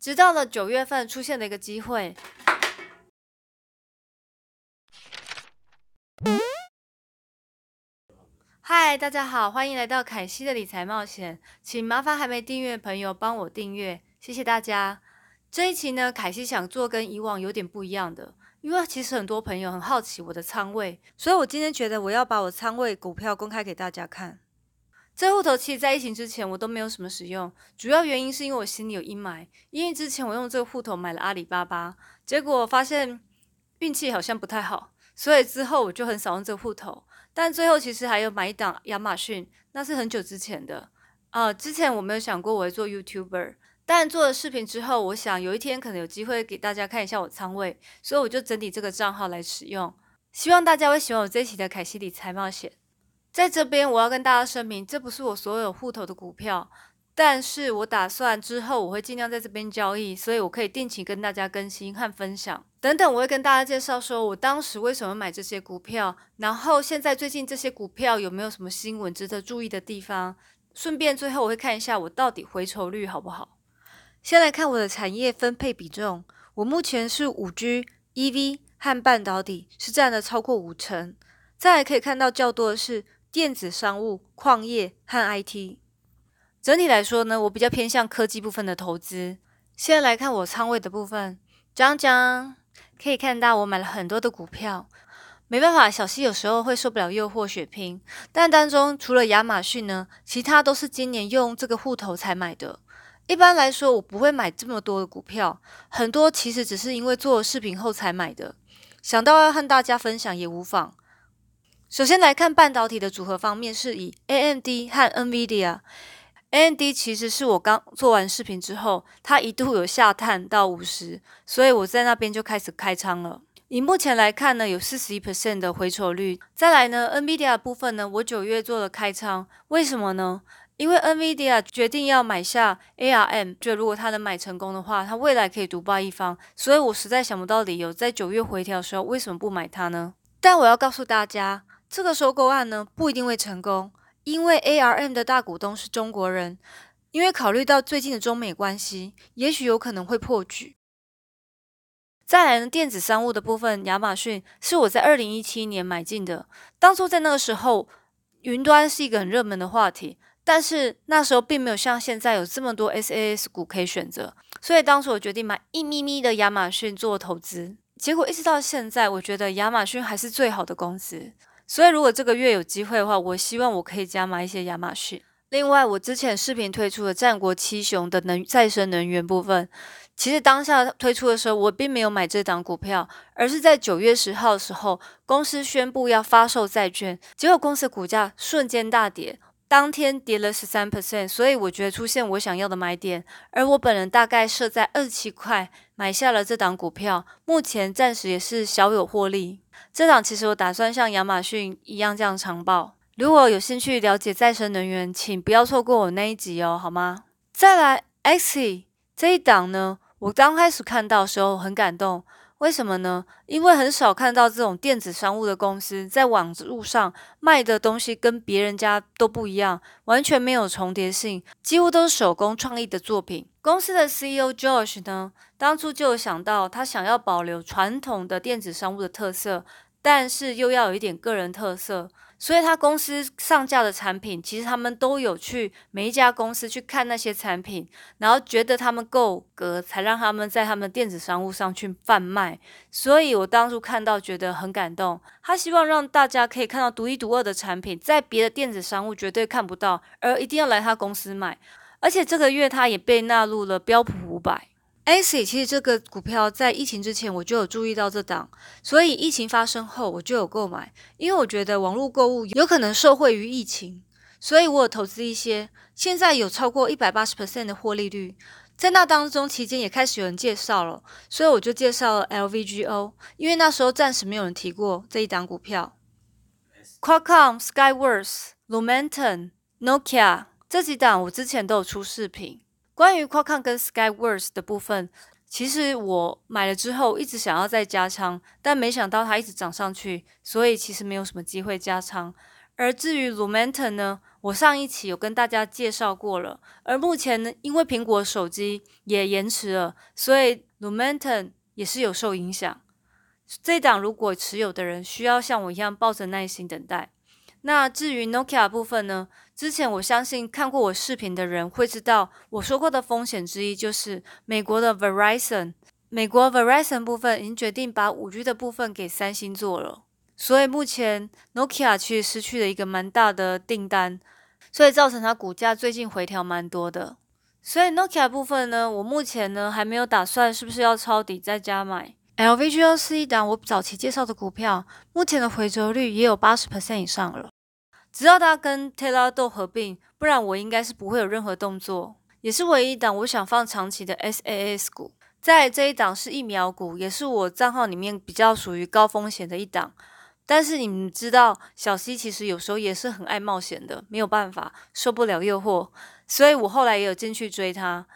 直到了九月份出现了一个机会。嗨，大家好，欢迎来到凯西的理财冒险，请麻烦还没订阅的朋友帮我订阅，谢谢大家。这一期呢，凯西想做跟以往有点不一样的，因为其实很多朋友很好奇我的仓位，所以我今天觉得我要把我仓位股票公开给大家看。这户头其实，在疫情之前我都没有什么使用，主要原因是因为我心里有阴霾，因为之前我用这个户头买了阿里巴巴，结果发现运气好像不太好，所以之后我就很少用这个户头。但最后其实还有买一档亚马逊，那是很久之前的。呃，之前我没有想过我会做 YouTuber，但做了视频之后，我想有一天可能有机会给大家看一下我仓位，所以我就整理这个账号来使用。希望大家会喜欢我这一期的凯西理财冒险。在这边我要跟大家声明，这不是我所有户头的股票。但是我打算之后我会尽量在这边交易，所以我可以定期跟大家更新和分享等等。我会跟大家介绍说我当时为什么买这些股票，然后现在最近这些股票有没有什么新闻值得注意的地方。顺便最后我会看一下我到底回酬率好不好。先来看我的产业分配比重，我目前是五 G、EV 和半导体是占了超过五成。再来可以看到较多的是电子商务、矿业和 IT。整体来说呢，我比较偏向科技部分的投资。现在来看我仓位的部分，讲讲可以看到我买了很多的股票。没办法，小溪有时候会受不了诱惑血拼，但当中除了亚马逊呢，其他都是今年用这个户头才买的。一般来说，我不会买这么多的股票，很多其实只是因为做了视频后才买的。想到要和大家分享也无妨。首先来看半导体的组合方面，是以 AMD 和 NVIDIA。A N D 其实是我刚做完视频之后，它一度有下探到五十，所以我在那边就开始开仓了。以目前来看呢，有四十一 percent 的回抽率。再来呢，NVIDIA 部分呢，我九月做了开仓，为什么呢？因为 NVIDIA 决定要买下 A R M，就如果它能买成功的话，它未来可以独霸一方，所以我实在想不到理由在九月回调的时候为什么不买它呢？但我要告诉大家，这个收购案呢不一定会成功。因为 ARM 的大股东是中国人，因为考虑到最近的中美关系，也许有可能会破局。再来呢，电子商务的部分，亚马逊是我在二零一七年买进的。当初在那个时候，云端是一个很热门的话题，但是那时候并没有像现在有这么多 SaaS 股可以选择，所以当时我决定买一咪咪的亚马逊做投资。结果一直到现在，我觉得亚马逊还是最好的公司。所以，如果这个月有机会的话，我希望我可以加买一些亚马逊。另外，我之前视频推出的战国七雄的能再生能源部分，其实当下推出的时候，我并没有买这档股票，而是在九月十号的时候，公司宣布要发售债券，结果公司股价瞬间大跌。当天跌了十三 percent，所以我觉得出现我想要的买点，而我本人大概设在二十七块买下了这档股票，目前暂时也是小有获利。这档其实我打算像亚马逊一样这样长报。如果有兴趣了解再生能源，请不要错过我那一集哦，好吗？再来，XE 这一档呢，我刚开始看到的时候很感动。为什么呢？因为很少看到这种电子商务的公司在网路上卖的东西跟别人家都不一样，完全没有重叠性，几乎都是手工创意的作品。公司的 CEO George 呢，当初就有想到，他想要保留传统的电子商务的特色，但是又要有一点个人特色。所以，他公司上架的产品，其实他们都有去每一家公司去看那些产品，然后觉得他们够格，才让他们在他们电子商务上去贩卖。所以我当初看到觉得很感动。他希望让大家可以看到独一无二的产品，在别的电子商务绝对看不到，而一定要来他公司买。而且这个月他也被纳入了标普五百。A c 其实这个股票在疫情之前我就有注意到这档，所以疫情发生后我就有购买，因为我觉得网络购物有可能受惠于疫情，所以我有投资一些，现在有超过一百八十 percent 的获利率。在那当中期间也开始有人介绍了，所以我就介绍了 LVGO，因为那时候暂时没有人提过这一档股票。Qualcomm、Skyworth、Lumentum、Nokia 这几档我之前都有出视频。关于 Qualcomm 跟 Skyworth 的部分，其实我买了之后一直想要再加仓，但没想到它一直涨上去，所以其实没有什么机会加仓。而至于 Lumentum 呢，我上一期有跟大家介绍过了，而目前呢，因为苹果手机也延迟了，所以 Lumentum 也是有受影响。这档如果持有的人需要像我一样抱着耐心等待。那至于 Nokia 部分呢？之前我相信看过我视频的人会知道，我说过的风险之一就是美国的 Verizon。美国 Verizon 部分已经决定把五 G 的部分给三星做了，所以目前 Nokia 其实失去了一个蛮大的订单，所以造成它股价最近回调蛮多的。所以 Nokia 部分呢，我目前呢还没有打算是不是要抄底再加买。LVGO 是一档我早期介绍的股票，目前的回折率也有八十 percent 以上了。直到它跟 Telado 合并，不然我应该是不会有任何动作。也是唯一一档我想放长期的 SAS 股。在这一档是疫苗股，也是我账号里面比较属于高风险的一档。但是你们知道，小 C 其实有时候也是很爱冒险的，没有办法，受不了诱惑，所以我后来也有进去追它。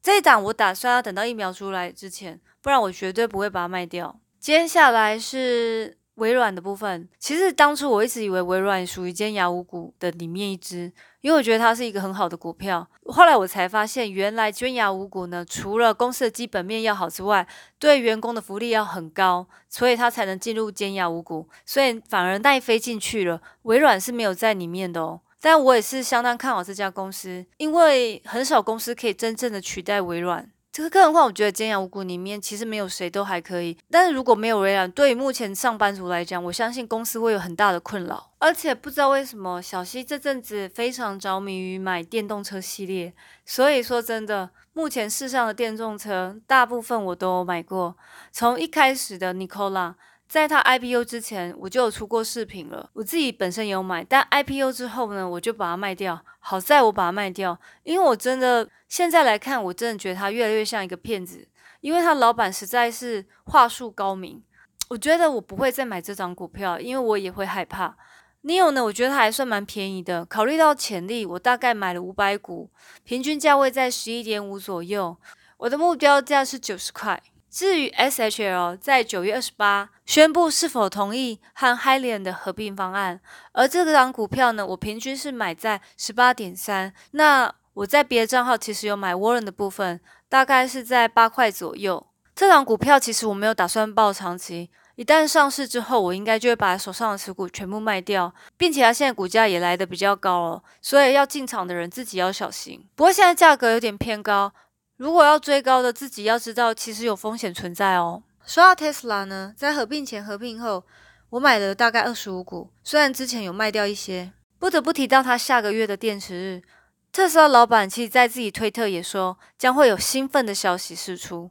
这一档我打算要等到疫苗出来之前。不然我绝对不会把它卖掉。接下来是微软的部分。其实当初我一直以为微软属于尖牙五股的里面一只，因为我觉得它是一个很好的股票。后来我才发现，原来尖牙五股呢，除了公司的基本面要好之外，对员工的福利要很高，所以它才能进入尖牙五股。所以反而奈飞进去了，微软是没有在里面的哦。但我也是相当看好这家公司，因为很少公司可以真正的取代微软。这个个人话，我觉得尖牙五股里面其实没有谁都还可以，但是如果没有微软，对于目前上班族来讲，我相信公司会有很大的困扰。而且不知道为什么，小溪这阵子非常着迷于买电动车系列，所以说真的，目前市上的电动车大部分我都买过，从一开始的 Nicola。在它 IPO 之前，我就有出过视频了。我自己本身有买，但 IPO 之后呢，我就把它卖掉。好在我把它卖掉，因为我真的现在来看，我真的觉得它越来越像一个骗子，因为他老板实在是话术高明。我觉得我不会再买这张股票，因为我也会害怕。Neo 呢，我觉得它还算蛮便宜的，考虑到潜力，我大概买了五百股，平均价位在十一点五左右，我的目标价是九十块。至于 SHL 在九月二十八宣布是否同意和 h i l i a n 的合并方案，而这个档股票呢，我平均是买在十八点三。那我在别的账号其实有买 Warren 的部分，大概是在八块左右。这档股票其实我没有打算抱长期，一旦上市之后，我应该就会把手上的持股全部卖掉，并且它现在股价也来的比较高了，所以要进场的人自己要小心。不过现在价格有点偏高。如果要追高的，自己要知道，其实有风险存在哦。说到 Tesla 呢，在合并前、合并后，我买了大概二十五股，虽然之前有卖掉一些。不得不提到他下个月的电池日，特斯拉老板其实在自己推特也说，将会有兴奋的消息释出。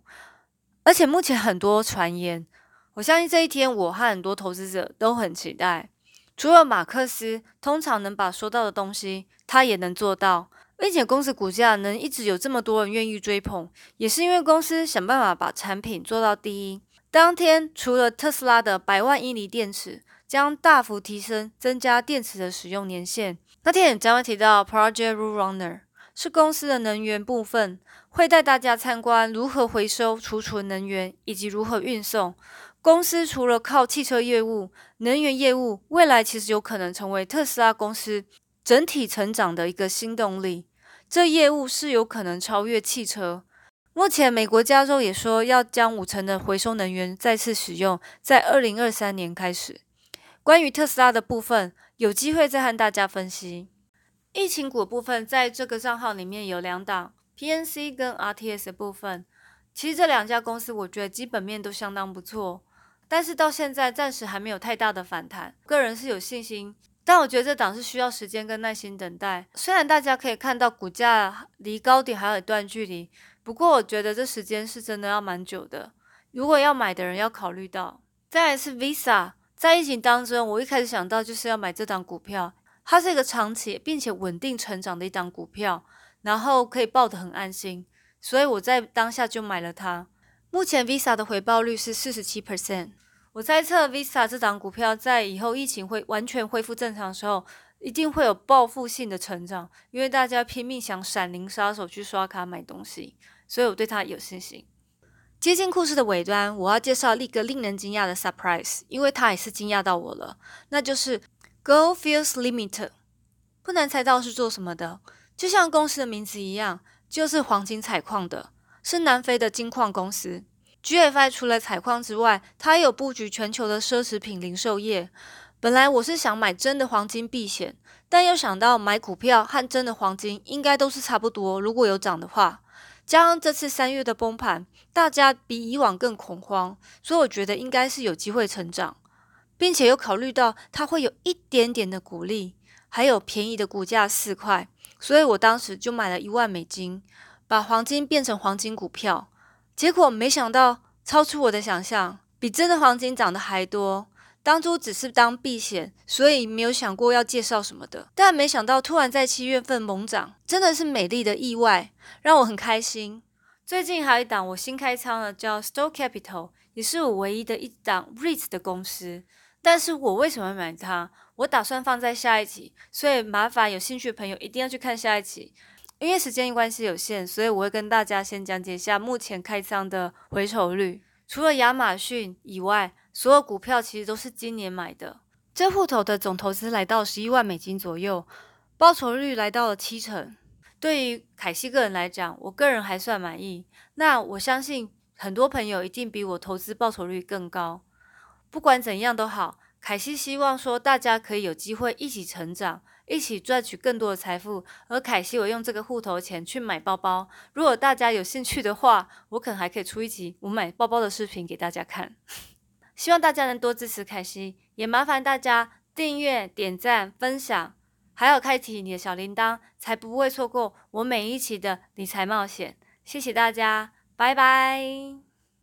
而且目前很多传言，我相信这一天，我和很多投资者都很期待。除了马克思，通常能把说到的东西，他也能做到。并且公司股价能一直有这么多人愿意追捧，也是因为公司想办法把产品做到第一。当天除了特斯拉的百万英里电池将大幅提升、增加电池的使用年限，那天也将会提到 Project Rune Runner，是公司的能源部分，会带大家参观如何回收、储存能源以及如何运送。公司除了靠汽车业务、能源业务，未来其实有可能成为特斯拉公司整体成长的一个新动力。这业务是有可能超越汽车。目前，美国加州也说要将五成的回收能源再次使用，在二零二三年开始。关于特斯拉的部分，有机会再和大家分析。疫情股部分，在这个账号里面有两档，PNC 跟 RTS 的部分。其实这两家公司，我觉得基本面都相当不错，但是到现在暂时还没有太大的反弹。个人是有信心。但我觉得这档是需要时间跟耐心等待。虽然大家可以看到股价离高点还有一段距离，不过我觉得这时间是真的要蛮久的。如果要买的人要考虑到。再来是 Visa，在疫情当中，我一开始想到就是要买这档股票，它是一个长期并且稳定成长的一档股票，然后可以抱得很安心，所以我在当下就买了它。目前 Visa 的回报率是四十七 percent。我猜测 Visa 这档股票在以后疫情会完全恢复正常的时候，一定会有报复性的成长，因为大家拼命想闪灵杀手去刷卡买东西，所以我对它有信心。接近故事的尾端，我要介绍一个令人惊讶的 surprise，因为它也是惊讶到我了，那就是 Gold Fields Limited，不难猜到是做什么的，就像公司的名字一样，就是黄金采矿的，是南非的金矿公司。GFI 除了采矿之外，它也有布局全球的奢侈品零售业。本来我是想买真的黄金避险，但又想到买股票和真的黄金应该都是差不多，如果有涨的话。加上这次三月的崩盘，大家比以往更恐慌，所以我觉得应该是有机会成长，并且有考虑到它会有一点点的股利，还有便宜的股价四块，所以我当时就买了一万美金，把黄金变成黄金股票。结果没想到超出我的想象，比真的黄金涨得还多。当初只是当避险，所以没有想过要介绍什么的。但没想到突然在七月份猛涨，真的是美丽的意外，让我很开心。最近还有一档我新开仓的，叫 Store Capital，也是我唯一的一档 REIT 的公司。但是我为什么买它？我打算放在下一集，所以麻烦有兴趣的朋友一定要去看下一集。因为时间关系有限，所以我会跟大家先讲解一下目前开仓的回酬率。除了亚马逊以外，所有股票其实都是今年买的。这户头的总投资来到十一万美金左右，报酬率来到了七成。对于凯西个人来讲，我个人还算满意。那我相信很多朋友一定比我投资报酬率更高。不管怎样都好，凯西希望说大家可以有机会一起成长。一起赚取更多的财富，而凯西我用这个户头钱去买包包。如果大家有兴趣的话，我可能还可以出一集我买包包的视频给大家看。希望大家能多支持凯西，也麻烦大家订阅、点赞、分享，还有开启你的小铃铛，才不会错过我每一期的理财冒险。谢谢大家，拜拜。